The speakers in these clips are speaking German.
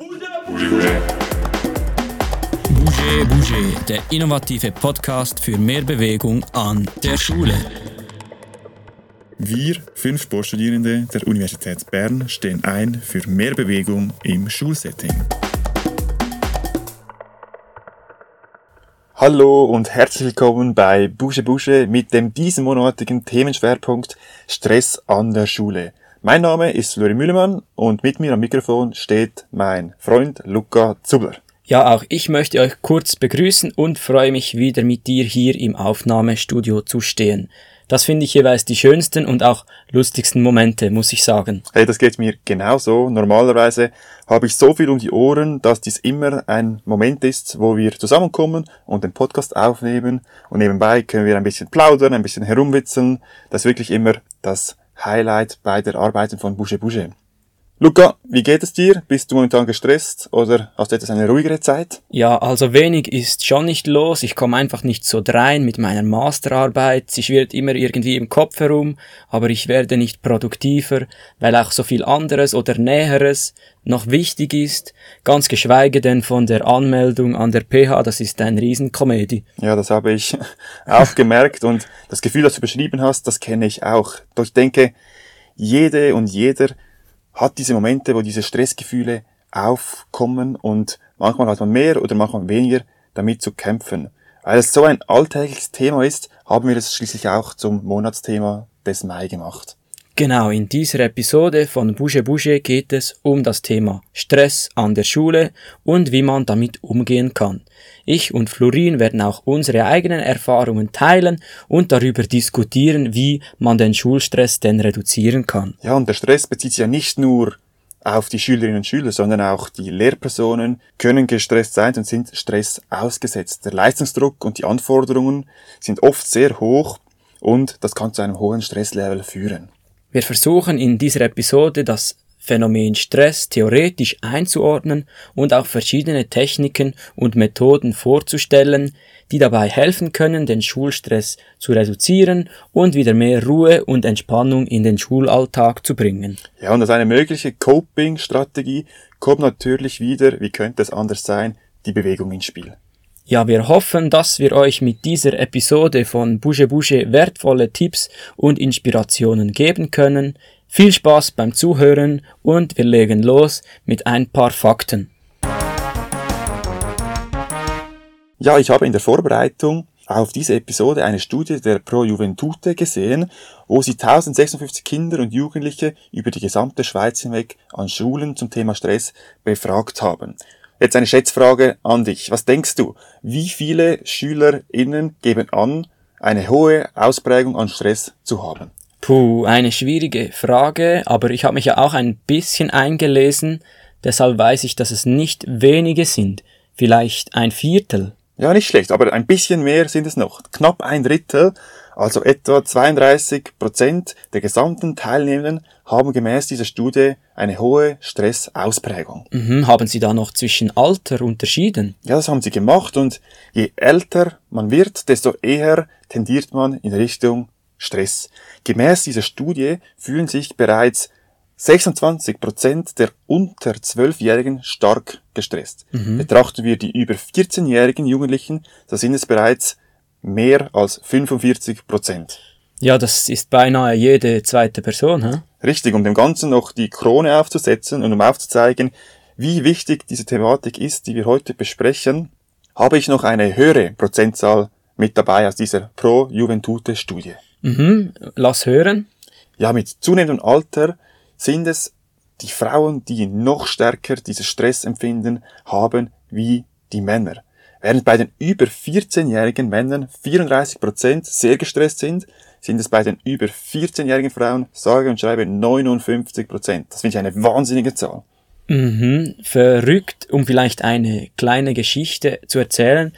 Bouge, Bouge, der innovative Podcast für mehr Bewegung an der Schule. Wir, fünf Sportstudierende der Universität Bern, stehen ein für mehr Bewegung im Schulsetting. Hallo und herzlich willkommen bei Busche Busche mit dem diesmonatigen Themenschwerpunkt Stress an der Schule. Mein Name ist Flori Mühlemann und mit mir am Mikrofon steht mein Freund Luca Zubler. Ja, auch ich möchte euch kurz begrüßen und freue mich wieder mit dir hier im Aufnahmestudio zu stehen. Das finde ich jeweils die schönsten und auch lustigsten Momente, muss ich sagen. Hey, das geht mir genauso. Normalerweise habe ich so viel um die Ohren, dass dies immer ein Moment ist, wo wir zusammenkommen und den Podcast aufnehmen und nebenbei können wir ein bisschen plaudern, ein bisschen herumwitzeln. Das ist wirklich immer das Highlight bei der Arbeiten von Boucher Boucher. Luca, wie geht es dir? Bist du momentan gestresst oder hast du etwas eine ruhigere Zeit? Ja, also wenig ist schon nicht los. Ich komme einfach nicht so drein mit meiner Masterarbeit. Sie schwirrt immer irgendwie im Kopf herum, aber ich werde nicht produktiver, weil auch so viel anderes oder Näheres noch wichtig ist. Ganz geschweige denn von der Anmeldung an der PH, das ist ein Riesenkomödie. Ja, das habe ich auch gemerkt und das Gefühl, das du beschrieben hast, das kenne ich auch. Doch ich denke, jede und jeder hat diese Momente, wo diese Stressgefühle aufkommen und manchmal hat man mehr oder manchmal weniger damit zu kämpfen. Weil es so ein alltägliches Thema ist, haben wir es schließlich auch zum Monatsthema des Mai gemacht. Genau, in dieser Episode von Bouge Bouge geht es um das Thema Stress an der Schule und wie man damit umgehen kann. Ich und Florin werden auch unsere eigenen Erfahrungen teilen und darüber diskutieren, wie man den Schulstress denn reduzieren kann. Ja, und der Stress bezieht sich ja nicht nur auf die Schülerinnen und Schüler, sondern auch die Lehrpersonen können gestresst sein und sind Stress ausgesetzt. Der Leistungsdruck und die Anforderungen sind oft sehr hoch und das kann zu einem hohen Stresslevel führen. Wir versuchen in dieser Episode das Phänomen Stress theoretisch einzuordnen und auch verschiedene Techniken und Methoden vorzustellen, die dabei helfen können, den Schulstress zu reduzieren und wieder mehr Ruhe und Entspannung in den Schulalltag zu bringen. Ja, und als eine mögliche Coping-Strategie kommt natürlich wieder, wie könnte es anders sein, die Bewegung ins Spiel. Ja, wir hoffen, dass wir euch mit dieser Episode von Bouge Bouge wertvolle Tipps und Inspirationen geben können. Viel Spaß beim Zuhören und wir legen los mit ein paar Fakten. Ja, ich habe in der Vorbereitung auf diese Episode eine Studie der Pro Juventute gesehen, wo sie 1056 Kinder und Jugendliche über die gesamte Schweiz hinweg an Schulen zum Thema Stress befragt haben. Jetzt eine Schätzfrage an dich. Was denkst du? Wie viele SchülerInnen geben an, eine hohe Ausprägung an Stress zu haben? Puh, eine schwierige Frage, aber ich habe mich ja auch ein bisschen eingelesen, deshalb weiß ich, dass es nicht wenige sind. Vielleicht ein Viertel. Ja, nicht schlecht, aber ein bisschen mehr sind es noch. Knapp ein Drittel, also etwa 32 Prozent der gesamten Teilnehmenden haben gemäß dieser Studie eine hohe Stressausprägung. Mhm, haben Sie da noch zwischen Alter unterschieden? Ja, das haben sie gemacht und je älter man wird, desto eher tendiert man in Richtung Stress. Gemäß dieser Studie fühlen sich bereits 26 Prozent der unter 12-Jährigen stark gestresst. Mhm. Betrachten wir die über 14-jährigen Jugendlichen, da sind es bereits mehr als 45 Prozent. Ja, das ist beinahe jede zweite Person, hä? Richtig, um dem Ganzen noch die Krone aufzusetzen und um aufzuzeigen, wie wichtig diese Thematik ist, die wir heute besprechen, habe ich noch eine höhere Prozentzahl mit dabei aus dieser Pro-Juventute-Studie. Mhm, lass hören. Ja, mit zunehmendem Alter sind es die Frauen, die noch stärker dieses Stressempfinden haben wie die Männer. Während bei den über 14-jährigen Männern 34% sehr gestresst sind, sind es bei den über 14-jährigen Frauen, sage und schreibe, 59%. Das finde ich eine wahnsinnige Zahl. Mhm, verrückt, um vielleicht eine kleine Geschichte zu erzählen.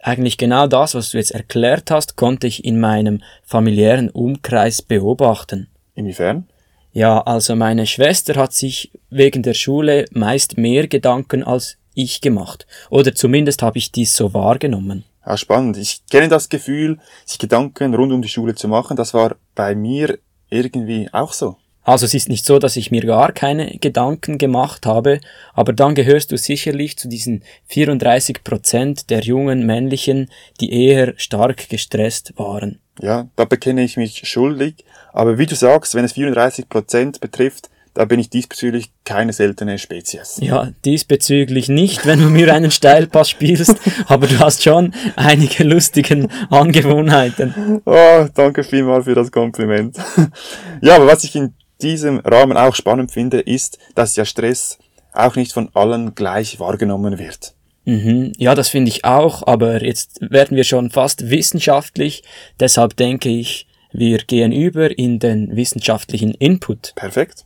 Eigentlich genau das, was du jetzt erklärt hast, konnte ich in meinem familiären Umkreis beobachten. Inwiefern? Ja, also meine Schwester hat sich wegen der Schule meist mehr Gedanken als ich gemacht. Oder zumindest habe ich dies so wahrgenommen. Ja, spannend. Ich kenne das Gefühl, sich Gedanken rund um die Schule zu machen. Das war bei mir irgendwie auch so. Also es ist nicht so, dass ich mir gar keine Gedanken gemacht habe, aber dann gehörst du sicherlich zu diesen 34 Prozent der jungen männlichen, die eher stark gestresst waren. Ja, da bekenne ich mich schuldig, aber wie du sagst, wenn es 34 Prozent betrifft, da bin ich diesbezüglich keine seltene Spezies. Ja, diesbezüglich nicht, wenn du mir einen Steilpass spielst, aber du hast schon einige lustigen Angewohnheiten. Oh, danke vielmals für das Kompliment. ja, aber was ich in diesem Rahmen auch spannend finde, ist, dass ja Stress auch nicht von allen gleich wahrgenommen wird. Mhm, ja, das finde ich auch, aber jetzt werden wir schon fast wissenschaftlich, deshalb denke ich, wir gehen über in den wissenschaftlichen Input. Perfekt.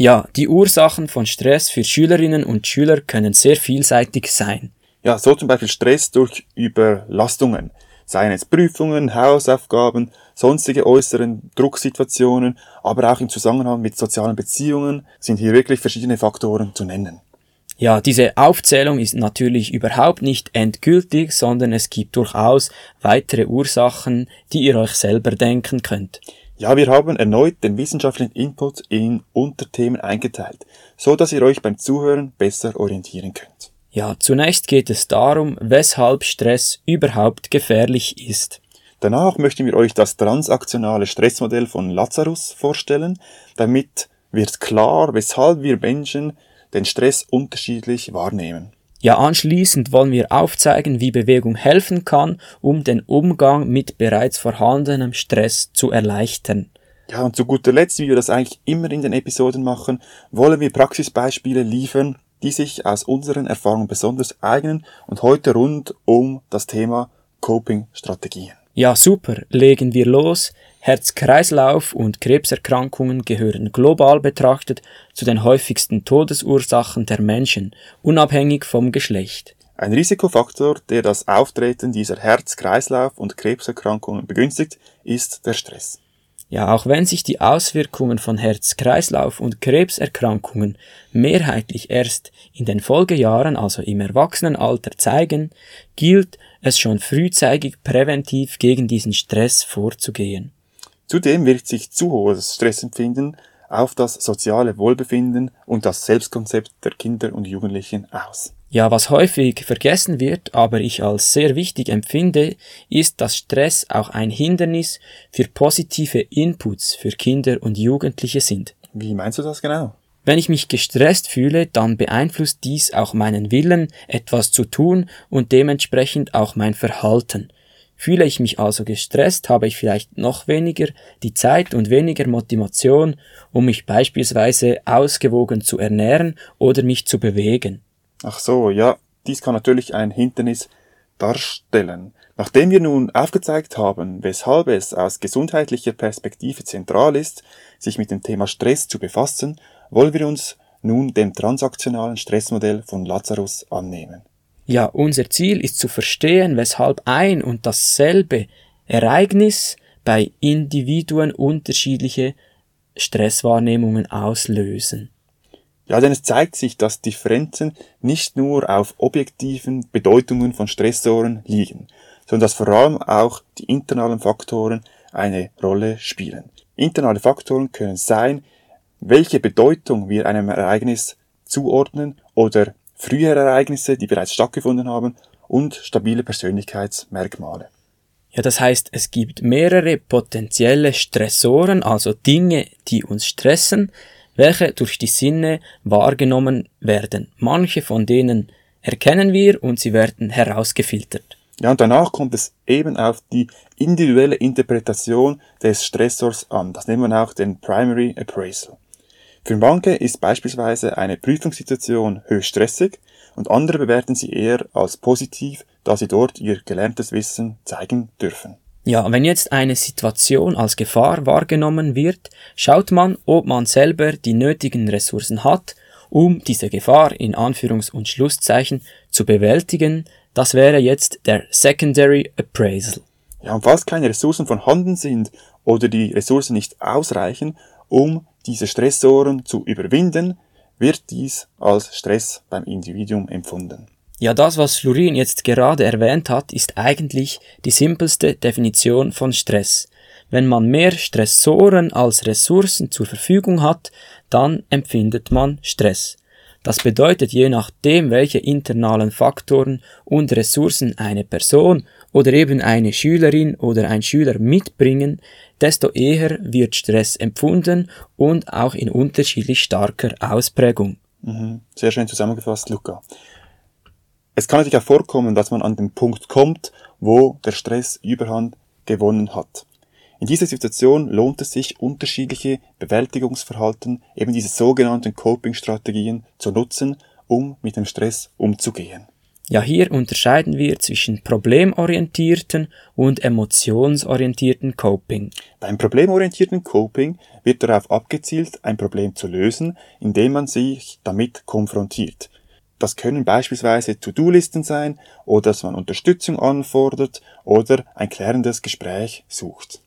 Ja, die Ursachen von Stress für Schülerinnen und Schüler können sehr vielseitig sein. Ja, so zum Beispiel Stress durch Überlastungen, seien es Prüfungen, Hausaufgaben, sonstige äußeren Drucksituationen, aber auch im Zusammenhang mit sozialen Beziehungen sind hier wirklich verschiedene Faktoren zu nennen. Ja, diese Aufzählung ist natürlich überhaupt nicht endgültig, sondern es gibt durchaus weitere Ursachen, die ihr euch selber denken könnt. Ja, wir haben erneut den wissenschaftlichen Input in Unterthemen eingeteilt, so dass ihr euch beim Zuhören besser orientieren könnt. Ja, zunächst geht es darum, weshalb Stress überhaupt gefährlich ist. Danach möchten wir euch das transaktionale Stressmodell von Lazarus vorstellen. Damit wird klar, weshalb wir Menschen den Stress unterschiedlich wahrnehmen. Ja, anschließend wollen wir aufzeigen, wie Bewegung helfen kann, um den Umgang mit bereits vorhandenem Stress zu erleichtern. Ja, und zu guter Letzt, wie wir das eigentlich immer in den Episoden machen, wollen wir Praxisbeispiele liefern, die sich aus unseren Erfahrungen besonders eignen und heute rund um das Thema Coping-Strategien. Ja, super, legen wir los. Herz-Kreislauf und Krebserkrankungen gehören global betrachtet zu den häufigsten Todesursachen der Menschen, unabhängig vom Geschlecht. Ein Risikofaktor, der das Auftreten dieser Herz-Kreislauf und Krebserkrankungen begünstigt, ist der Stress. Ja, auch wenn sich die Auswirkungen von Herz-Kreislauf und Krebserkrankungen mehrheitlich erst in den Folgejahren, also im Erwachsenenalter zeigen, gilt es schon frühzeitig präventiv gegen diesen Stress vorzugehen. Zudem wirkt sich zu hohes Stressempfinden auf das soziale Wohlbefinden und das Selbstkonzept der Kinder und Jugendlichen aus. Ja, was häufig vergessen wird, aber ich als sehr wichtig empfinde, ist, dass Stress auch ein Hindernis für positive Inputs für Kinder und Jugendliche sind. Wie meinst du das genau? Wenn ich mich gestresst fühle, dann beeinflusst dies auch meinen Willen, etwas zu tun und dementsprechend auch mein Verhalten. Fühle ich mich also gestresst, habe ich vielleicht noch weniger die Zeit und weniger Motivation, um mich beispielsweise ausgewogen zu ernähren oder mich zu bewegen. Ach so, ja, dies kann natürlich ein Hindernis darstellen. Nachdem wir nun aufgezeigt haben, weshalb es aus gesundheitlicher Perspektive zentral ist, sich mit dem Thema Stress zu befassen, wollen wir uns nun dem transaktionalen Stressmodell von Lazarus annehmen. Ja, unser Ziel ist zu verstehen, weshalb ein und dasselbe Ereignis bei Individuen unterschiedliche Stresswahrnehmungen auslösen. Ja, denn es zeigt sich, dass Differenzen nicht nur auf objektiven Bedeutungen von Stressoren liegen, sondern dass vor allem auch die internalen Faktoren eine Rolle spielen. Internale Faktoren können sein, welche Bedeutung wir einem Ereignis zuordnen oder frühere Ereignisse, die bereits stattgefunden haben und stabile Persönlichkeitsmerkmale. Ja, das heißt, es gibt mehrere potenzielle Stressoren, also Dinge, die uns stressen, welche durch die Sinne wahrgenommen werden. Manche von denen erkennen wir und sie werden herausgefiltert. Ja, und danach kommt es eben auf die individuelle Interpretation des Stressors an. Das nennt man auch den Primary Appraisal. Für manche ist beispielsweise eine Prüfungssituation höchst stressig und andere bewerten sie eher als positiv, da sie dort ihr gelerntes Wissen zeigen dürfen. Ja, wenn jetzt eine Situation als Gefahr wahrgenommen wird, schaut man, ob man selber die nötigen Ressourcen hat, um diese Gefahr in Anführungs- und Schlusszeichen zu bewältigen. Das wäre jetzt der Secondary Appraisal. Ja, und falls keine Ressourcen vorhanden sind oder die Ressourcen nicht ausreichen, um diese Stressoren zu überwinden, wird dies als Stress beim Individuum empfunden. Ja, das, was Florin jetzt gerade erwähnt hat, ist eigentlich die simpelste Definition von Stress. Wenn man mehr Stressoren als Ressourcen zur Verfügung hat, dann empfindet man Stress. Das bedeutet, je nachdem, welche internalen Faktoren und Ressourcen eine Person oder eben eine Schülerin oder ein Schüler mitbringen, desto eher wird Stress empfunden und auch in unterschiedlich starker Ausprägung. Mhm. Sehr schön zusammengefasst, Luca. Es kann natürlich auch vorkommen, dass man an den Punkt kommt, wo der Stress Überhand gewonnen hat. In dieser Situation lohnt es sich, unterschiedliche Bewältigungsverhalten, eben diese sogenannten Coping-Strategien zu nutzen, um mit dem Stress umzugehen. Ja, hier unterscheiden wir zwischen problemorientierten und emotionsorientierten Coping. Beim problemorientierten Coping wird darauf abgezielt, ein Problem zu lösen, indem man sich damit konfrontiert. Das können beispielsweise To-Do-Listen sein oder dass man Unterstützung anfordert oder ein klärendes Gespräch sucht.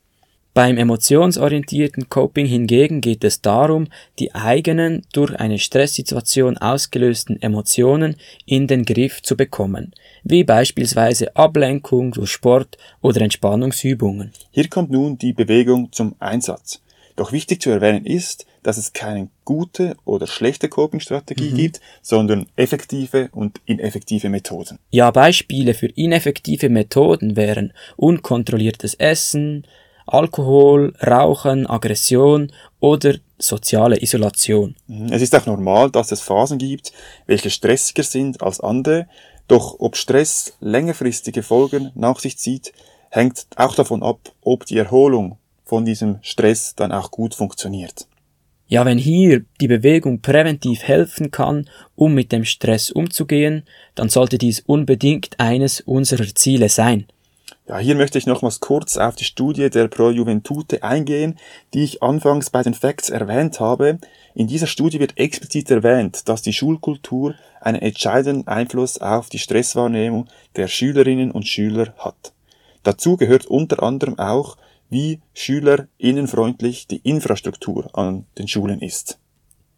Beim emotionsorientierten Coping hingegen geht es darum, die eigenen durch eine Stresssituation ausgelösten Emotionen in den Griff zu bekommen, wie beispielsweise Ablenkung durch Sport oder Entspannungsübungen. Hier kommt nun die Bewegung zum Einsatz. Doch wichtig zu erwähnen ist, dass es keine gute oder schlechte Coping-Strategie mhm. gibt, sondern effektive und ineffektive Methoden. Ja, Beispiele für ineffektive Methoden wären unkontrolliertes Essen, Alkohol, Rauchen, Aggression oder soziale Isolation. Mhm. Es ist auch normal, dass es Phasen gibt, welche stressiger sind als andere, doch ob Stress längerfristige Folgen nach sich zieht, hängt auch davon ab, ob die Erholung von diesem Stress dann auch gut funktioniert. Ja, wenn hier die Bewegung präventiv helfen kann, um mit dem Stress umzugehen, dann sollte dies unbedingt eines unserer Ziele sein. Ja, hier möchte ich nochmals kurz auf die Studie der Pro Juventute eingehen, die ich anfangs bei den Facts erwähnt habe. In dieser Studie wird explizit erwähnt, dass die Schulkultur einen entscheidenden Einfluss auf die Stresswahrnehmung der Schülerinnen und Schüler hat. Dazu gehört unter anderem auch, wie schülerinnenfreundlich die Infrastruktur an den Schulen ist.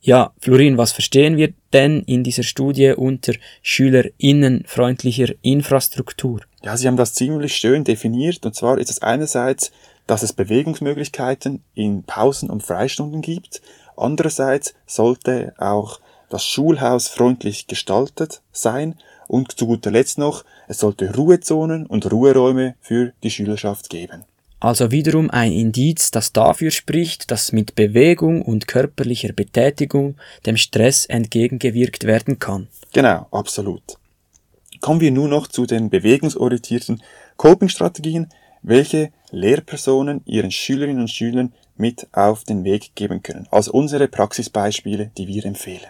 Ja, Florin, was verstehen wir denn in dieser Studie unter schülerinnenfreundlicher Infrastruktur? Ja, Sie haben das ziemlich schön definiert. Und zwar ist es einerseits, dass es Bewegungsmöglichkeiten in Pausen und Freistunden gibt. Andererseits sollte auch das Schulhaus freundlich gestaltet sein. Und zu guter Letzt noch, es sollte Ruhezonen und Ruheräume für die Schülerschaft geben. Also wiederum ein Indiz, das dafür spricht, dass mit Bewegung und körperlicher Betätigung dem Stress entgegengewirkt werden kann. Genau, absolut. Kommen wir nun noch zu den bewegungsorientierten Coping-Strategien, welche Lehrpersonen ihren Schülerinnen und Schülern mit auf den Weg geben können. Also unsere Praxisbeispiele, die wir empfehlen.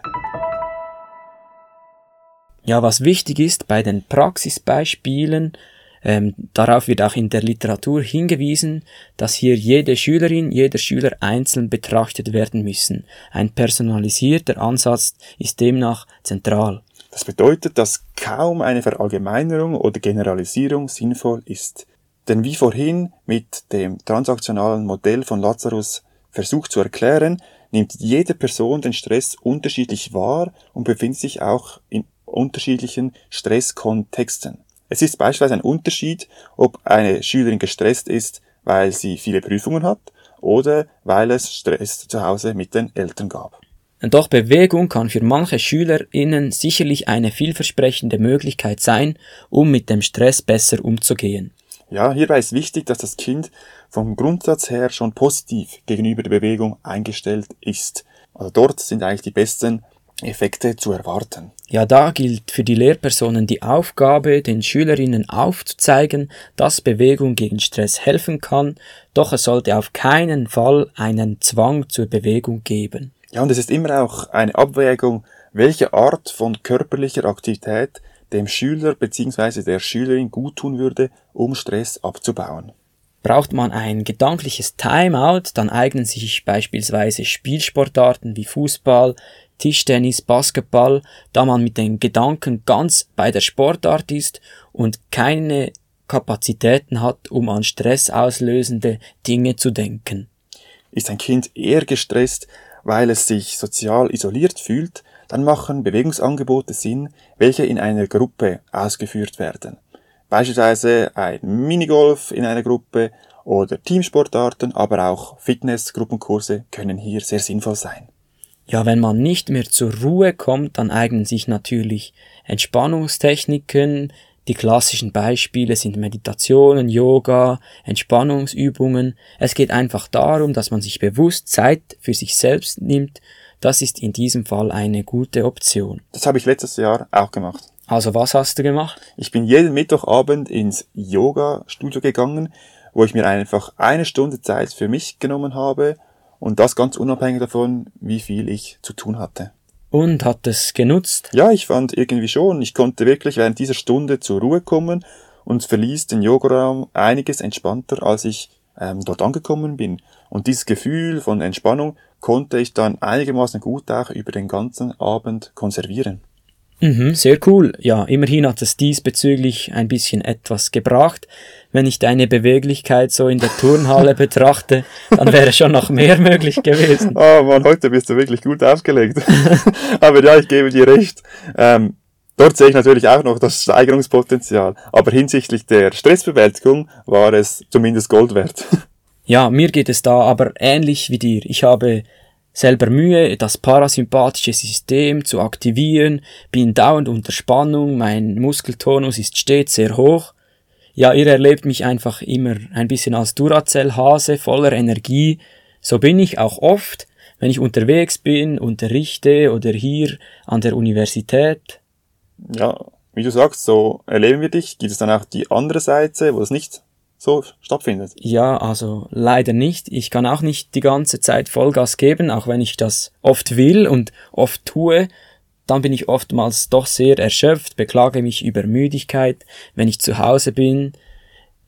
Ja, was wichtig ist bei den Praxisbeispielen, ähm, darauf wird auch in der Literatur hingewiesen, dass hier jede Schülerin, jeder Schüler einzeln betrachtet werden müssen. Ein personalisierter Ansatz ist demnach zentral. Das bedeutet, dass kaum eine Verallgemeinerung oder Generalisierung sinnvoll ist. Denn wie vorhin mit dem transaktionalen Modell von Lazarus versucht zu erklären, nimmt jede Person den Stress unterschiedlich wahr und befindet sich auch in unterschiedlichen Stresskontexten. Es ist beispielsweise ein Unterschied, ob eine Schülerin gestresst ist, weil sie viele Prüfungen hat oder weil es Stress zu Hause mit den Eltern gab. Doch Bewegung kann für manche SchülerInnen sicherlich eine vielversprechende Möglichkeit sein, um mit dem Stress besser umzugehen. Ja, hierbei ist wichtig, dass das Kind vom Grundsatz her schon positiv gegenüber der Bewegung eingestellt ist. Also dort sind eigentlich die besten Effekte zu erwarten. Ja, da gilt für die Lehrpersonen die Aufgabe, den Schülerinnen aufzuzeigen, dass Bewegung gegen Stress helfen kann, doch es sollte auf keinen Fall einen Zwang zur Bewegung geben. Ja, und es ist immer auch eine Abwägung, welche Art von körperlicher Aktivität dem Schüler bzw. der Schülerin gut tun würde, um Stress abzubauen. Braucht man ein gedankliches Timeout, dann eignen sich beispielsweise Spielsportarten wie Fußball, Tischtennis, Basketball, da man mit den Gedanken ganz bei der Sportart ist und keine Kapazitäten hat, um an stressauslösende Dinge zu denken. Ist ein Kind eher gestresst, weil es sich sozial isoliert fühlt, dann machen Bewegungsangebote Sinn, welche in einer Gruppe ausgeführt werden. Beispielsweise ein Minigolf in einer Gruppe oder Teamsportarten, aber auch Fitnessgruppenkurse können hier sehr sinnvoll sein. Ja, wenn man nicht mehr zur Ruhe kommt, dann eignen sich natürlich Entspannungstechniken. Die klassischen Beispiele sind Meditationen, Yoga, Entspannungsübungen. Es geht einfach darum, dass man sich bewusst Zeit für sich selbst nimmt. Das ist in diesem Fall eine gute Option. Das habe ich letztes Jahr auch gemacht. Also was hast du gemacht? Ich bin jeden Mittwochabend ins Yoga-Studio gegangen, wo ich mir einfach eine Stunde Zeit für mich genommen habe und das ganz unabhängig davon, wie viel ich zu tun hatte. Und hat es genutzt? Ja, ich fand irgendwie schon. Ich konnte wirklich während dieser Stunde zur Ruhe kommen und verließ den Yogaraum einiges entspannter, als ich ähm, dort angekommen bin. Und dieses Gefühl von Entspannung konnte ich dann einigermaßen gut auch über den ganzen Abend konservieren. Mhm, sehr cool. Ja, immerhin hat es diesbezüglich ein bisschen etwas gebracht. Wenn ich deine Beweglichkeit so in der Turnhalle betrachte, dann wäre schon noch mehr möglich gewesen. Oh Mann, heute bist du wirklich gut aufgelegt. Aber ja, ich gebe dir recht. Ähm, dort sehe ich natürlich auch noch das Steigerungspotenzial. Aber hinsichtlich der Stressbewältigung war es zumindest Gold wert. Ja, mir geht es da aber ähnlich wie dir. Ich habe selber Mühe, das parasympathische System zu aktivieren, bin dauernd unter Spannung, mein Muskeltonus ist stets sehr hoch. Ja, ihr erlebt mich einfach immer ein bisschen als Duracell-Hase voller Energie. So bin ich auch oft, wenn ich unterwegs bin, unterrichte oder hier an der Universität. Ja, wie du sagst, so erleben wir dich. Gibt es dann auch die andere Seite, wo das nicht so stattfindet? Ja, also leider nicht. Ich kann auch nicht die ganze Zeit Vollgas geben, auch wenn ich das oft will und oft tue. Dann bin ich oftmals doch sehr erschöpft, beklage mich über Müdigkeit, wenn ich zu Hause bin.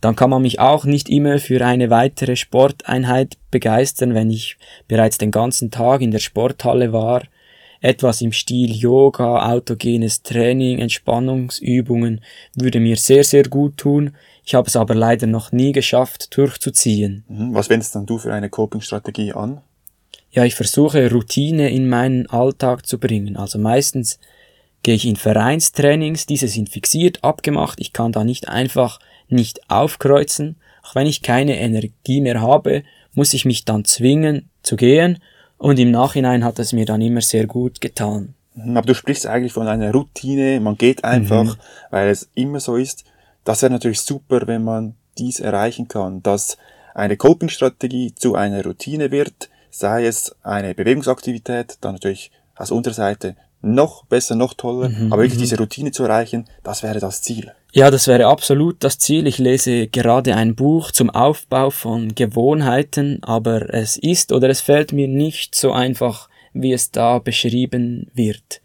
Dann kann man mich auch nicht immer für eine weitere Sporteinheit begeistern, wenn ich bereits den ganzen Tag in der Sporthalle war. Etwas im Stil Yoga, autogenes Training, Entspannungsübungen würde mir sehr, sehr gut tun. Ich habe es aber leider noch nie geschafft, durchzuziehen. Mhm. Was wendest dann du für eine Coping-Strategie an? Ja, ich versuche Routine in meinen Alltag zu bringen. Also meistens gehe ich in Vereinstrainings, diese sind fixiert, abgemacht. Ich kann da nicht einfach nicht aufkreuzen. Auch wenn ich keine Energie mehr habe, muss ich mich dann zwingen zu gehen und im Nachhinein hat es mir dann immer sehr gut getan. Mhm. Aber du sprichst eigentlich von einer Routine, man geht einfach, mhm. weil es immer so ist. Das wäre natürlich super, wenn man dies erreichen kann, dass eine Coping-Strategie zu einer Routine wird, sei es eine Bewegungsaktivität, dann natürlich aus unserer Seite noch besser, noch toller, mhm, aber wirklich mhm. diese Routine zu erreichen, das wäre das Ziel. Ja, das wäre absolut das Ziel. Ich lese gerade ein Buch zum Aufbau von Gewohnheiten, aber es ist oder es fällt mir nicht so einfach, wie es da beschrieben wird.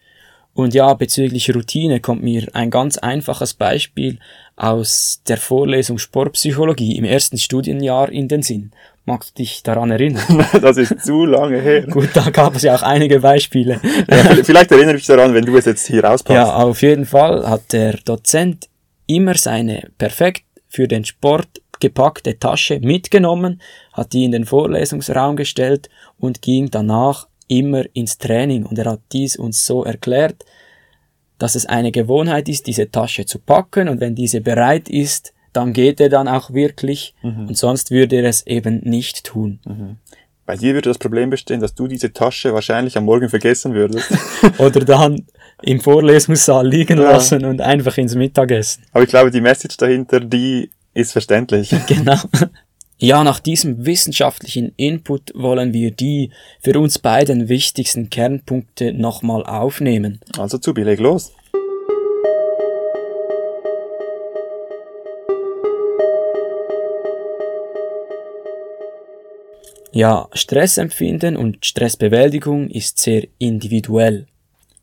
Und ja, bezüglich Routine kommt mir ein ganz einfaches Beispiel aus der Vorlesung Sportpsychologie im ersten Studienjahr in den Sinn. Magst du dich daran erinnern? das ist zu lange her. Gut, da gab es ja auch einige Beispiele. Ja, vielleicht erinnere ich mich daran, wenn du es jetzt hier rauspasst. Ja, auf jeden Fall hat der Dozent immer seine perfekt für den Sport gepackte Tasche mitgenommen, hat die in den Vorlesungsraum gestellt und ging danach immer ins Training. Und er hat dies uns so erklärt, dass es eine Gewohnheit ist, diese Tasche zu packen und wenn diese bereit ist, dann geht er dann auch wirklich mhm. und sonst würde er es eben nicht tun. Mhm. Bei dir würde das Problem bestehen, dass du diese Tasche wahrscheinlich am Morgen vergessen würdest. Oder dann im Vorlesungssaal liegen ja. lassen und einfach ins Mittagessen. Aber ich glaube, die Message dahinter, die ist verständlich. Genau. Ja, nach diesem wissenschaftlichen Input wollen wir die für uns beiden wichtigsten Kernpunkte nochmal aufnehmen. Also zu billig los. Ja, Stressempfinden und Stressbewältigung ist sehr individuell.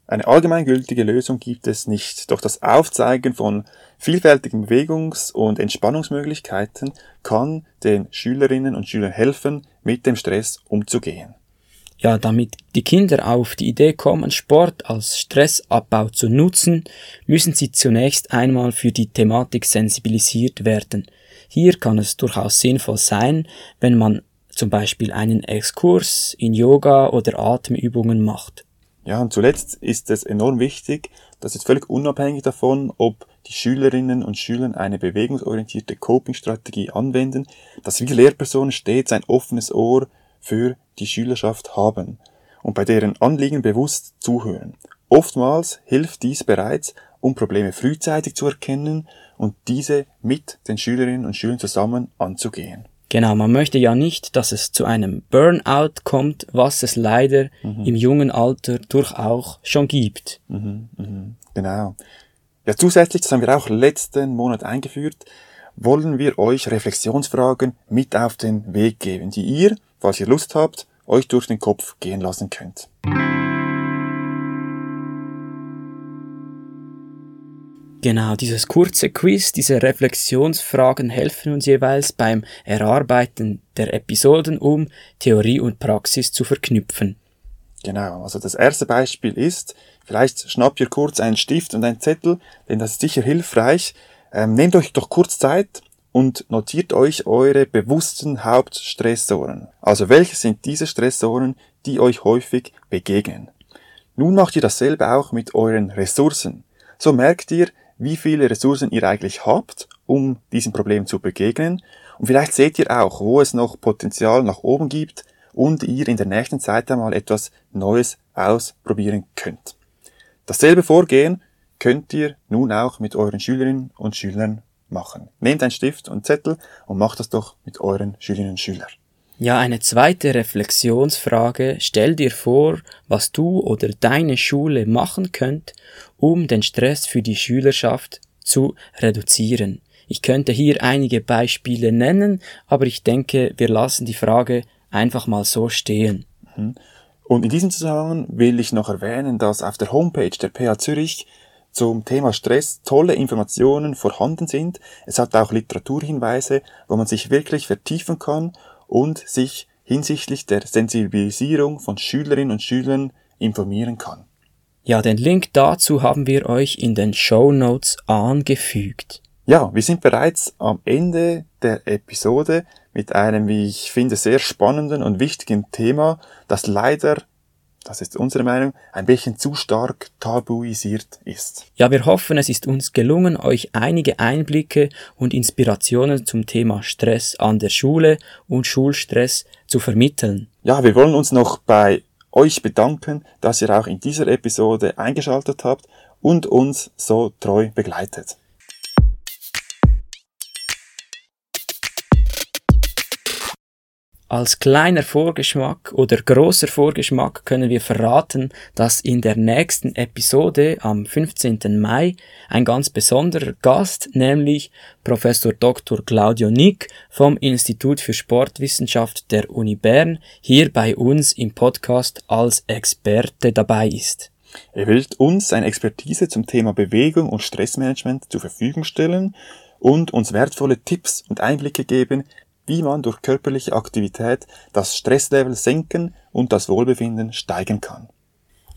Eine allgemeingültige Lösung gibt es nicht, doch das Aufzeigen von vielfältigen Bewegungs- und Entspannungsmöglichkeiten kann den Schülerinnen und Schülern helfen, mit dem Stress umzugehen. Ja, damit die Kinder auf die Idee kommen, Sport als Stressabbau zu nutzen, müssen sie zunächst einmal für die Thematik sensibilisiert werden. Hier kann es durchaus sinnvoll sein, wenn man zum Beispiel einen Exkurs in Yoga oder Atemübungen macht. Ja, und zuletzt ist es enorm wichtig, dass jetzt völlig unabhängig davon, ob die Schülerinnen und Schüler eine bewegungsorientierte Coping-Strategie anwenden, dass wir Lehrpersonen stets ein offenes Ohr für die Schülerschaft haben und bei deren Anliegen bewusst zuhören. Oftmals hilft dies bereits, um Probleme frühzeitig zu erkennen und diese mit den Schülerinnen und Schülern zusammen anzugehen. Genau, man möchte ja nicht, dass es zu einem Burnout kommt, was es leider mhm. im jungen Alter durchaus schon gibt. Mhm, mh, genau. Ja, zusätzlich, das haben wir auch letzten Monat eingeführt, wollen wir euch Reflexionsfragen mit auf den Weg geben, die ihr, falls ihr Lust habt, euch durch den Kopf gehen lassen könnt. Genau, dieses kurze Quiz, diese Reflexionsfragen helfen uns jeweils beim Erarbeiten der Episoden, um Theorie und Praxis zu verknüpfen. Genau, also das erste Beispiel ist, vielleicht schnappt ihr kurz einen Stift und einen Zettel, denn das ist sicher hilfreich. Ähm, nehmt euch doch kurz Zeit und notiert euch eure bewussten Hauptstressoren. Also welche sind diese Stressoren, die euch häufig begegnen? Nun macht ihr dasselbe auch mit euren Ressourcen. So merkt ihr, wie viele Ressourcen ihr eigentlich habt, um diesem Problem zu begegnen. Und vielleicht seht ihr auch, wo es noch Potenzial nach oben gibt und ihr in der nächsten Zeit einmal etwas Neues ausprobieren könnt. Dasselbe Vorgehen könnt ihr nun auch mit euren Schülerinnen und Schülern machen. Nehmt einen Stift und Zettel und macht das doch mit euren Schülerinnen und Schülern. Ja, eine zweite Reflexionsfrage. Stell dir vor, was du oder deine Schule machen könnt, um den Stress für die Schülerschaft zu reduzieren. Ich könnte hier einige Beispiele nennen, aber ich denke, wir lassen die Frage einfach mal so stehen. Mhm. Und in diesem Zusammenhang will ich noch erwähnen, dass auf der Homepage der PH Zürich zum Thema Stress tolle Informationen vorhanden sind. Es hat auch Literaturhinweise, wo man sich wirklich vertiefen kann und sich hinsichtlich der Sensibilisierung von Schülerinnen und Schülern informieren kann. Ja, den Link dazu haben wir euch in den Show Notes angefügt. Ja, wir sind bereits am Ende der Episode mit einem, wie ich finde, sehr spannenden und wichtigen Thema, das leider das ist unsere Meinung, ein bisschen zu stark tabuisiert ist. Ja, wir hoffen, es ist uns gelungen, euch einige Einblicke und Inspirationen zum Thema Stress an der Schule und Schulstress zu vermitteln. Ja, wir wollen uns noch bei euch bedanken, dass ihr auch in dieser Episode eingeschaltet habt und uns so treu begleitet. Als kleiner Vorgeschmack oder großer Vorgeschmack können wir verraten, dass in der nächsten Episode am 15. Mai ein ganz besonderer Gast, nämlich Professor Dr. Claudio Nick vom Institut für Sportwissenschaft der Uni Bern hier bei uns im Podcast als Experte dabei ist. Er wird uns seine Expertise zum Thema Bewegung und Stressmanagement zur Verfügung stellen und uns wertvolle Tipps und Einblicke geben, wie man durch körperliche Aktivität das Stresslevel senken und das Wohlbefinden steigern kann.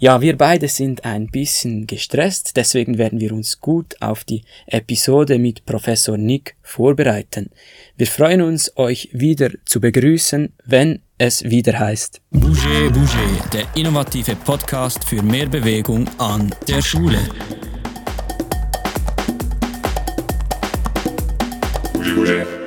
Ja, wir beide sind ein bisschen gestresst, deswegen werden wir uns gut auf die Episode mit Professor Nick vorbereiten. Wir freuen uns, euch wieder zu begrüßen, wenn es wieder heißt Bouger Bouger, der innovative Podcast für mehr Bewegung an der Schule. Bouger.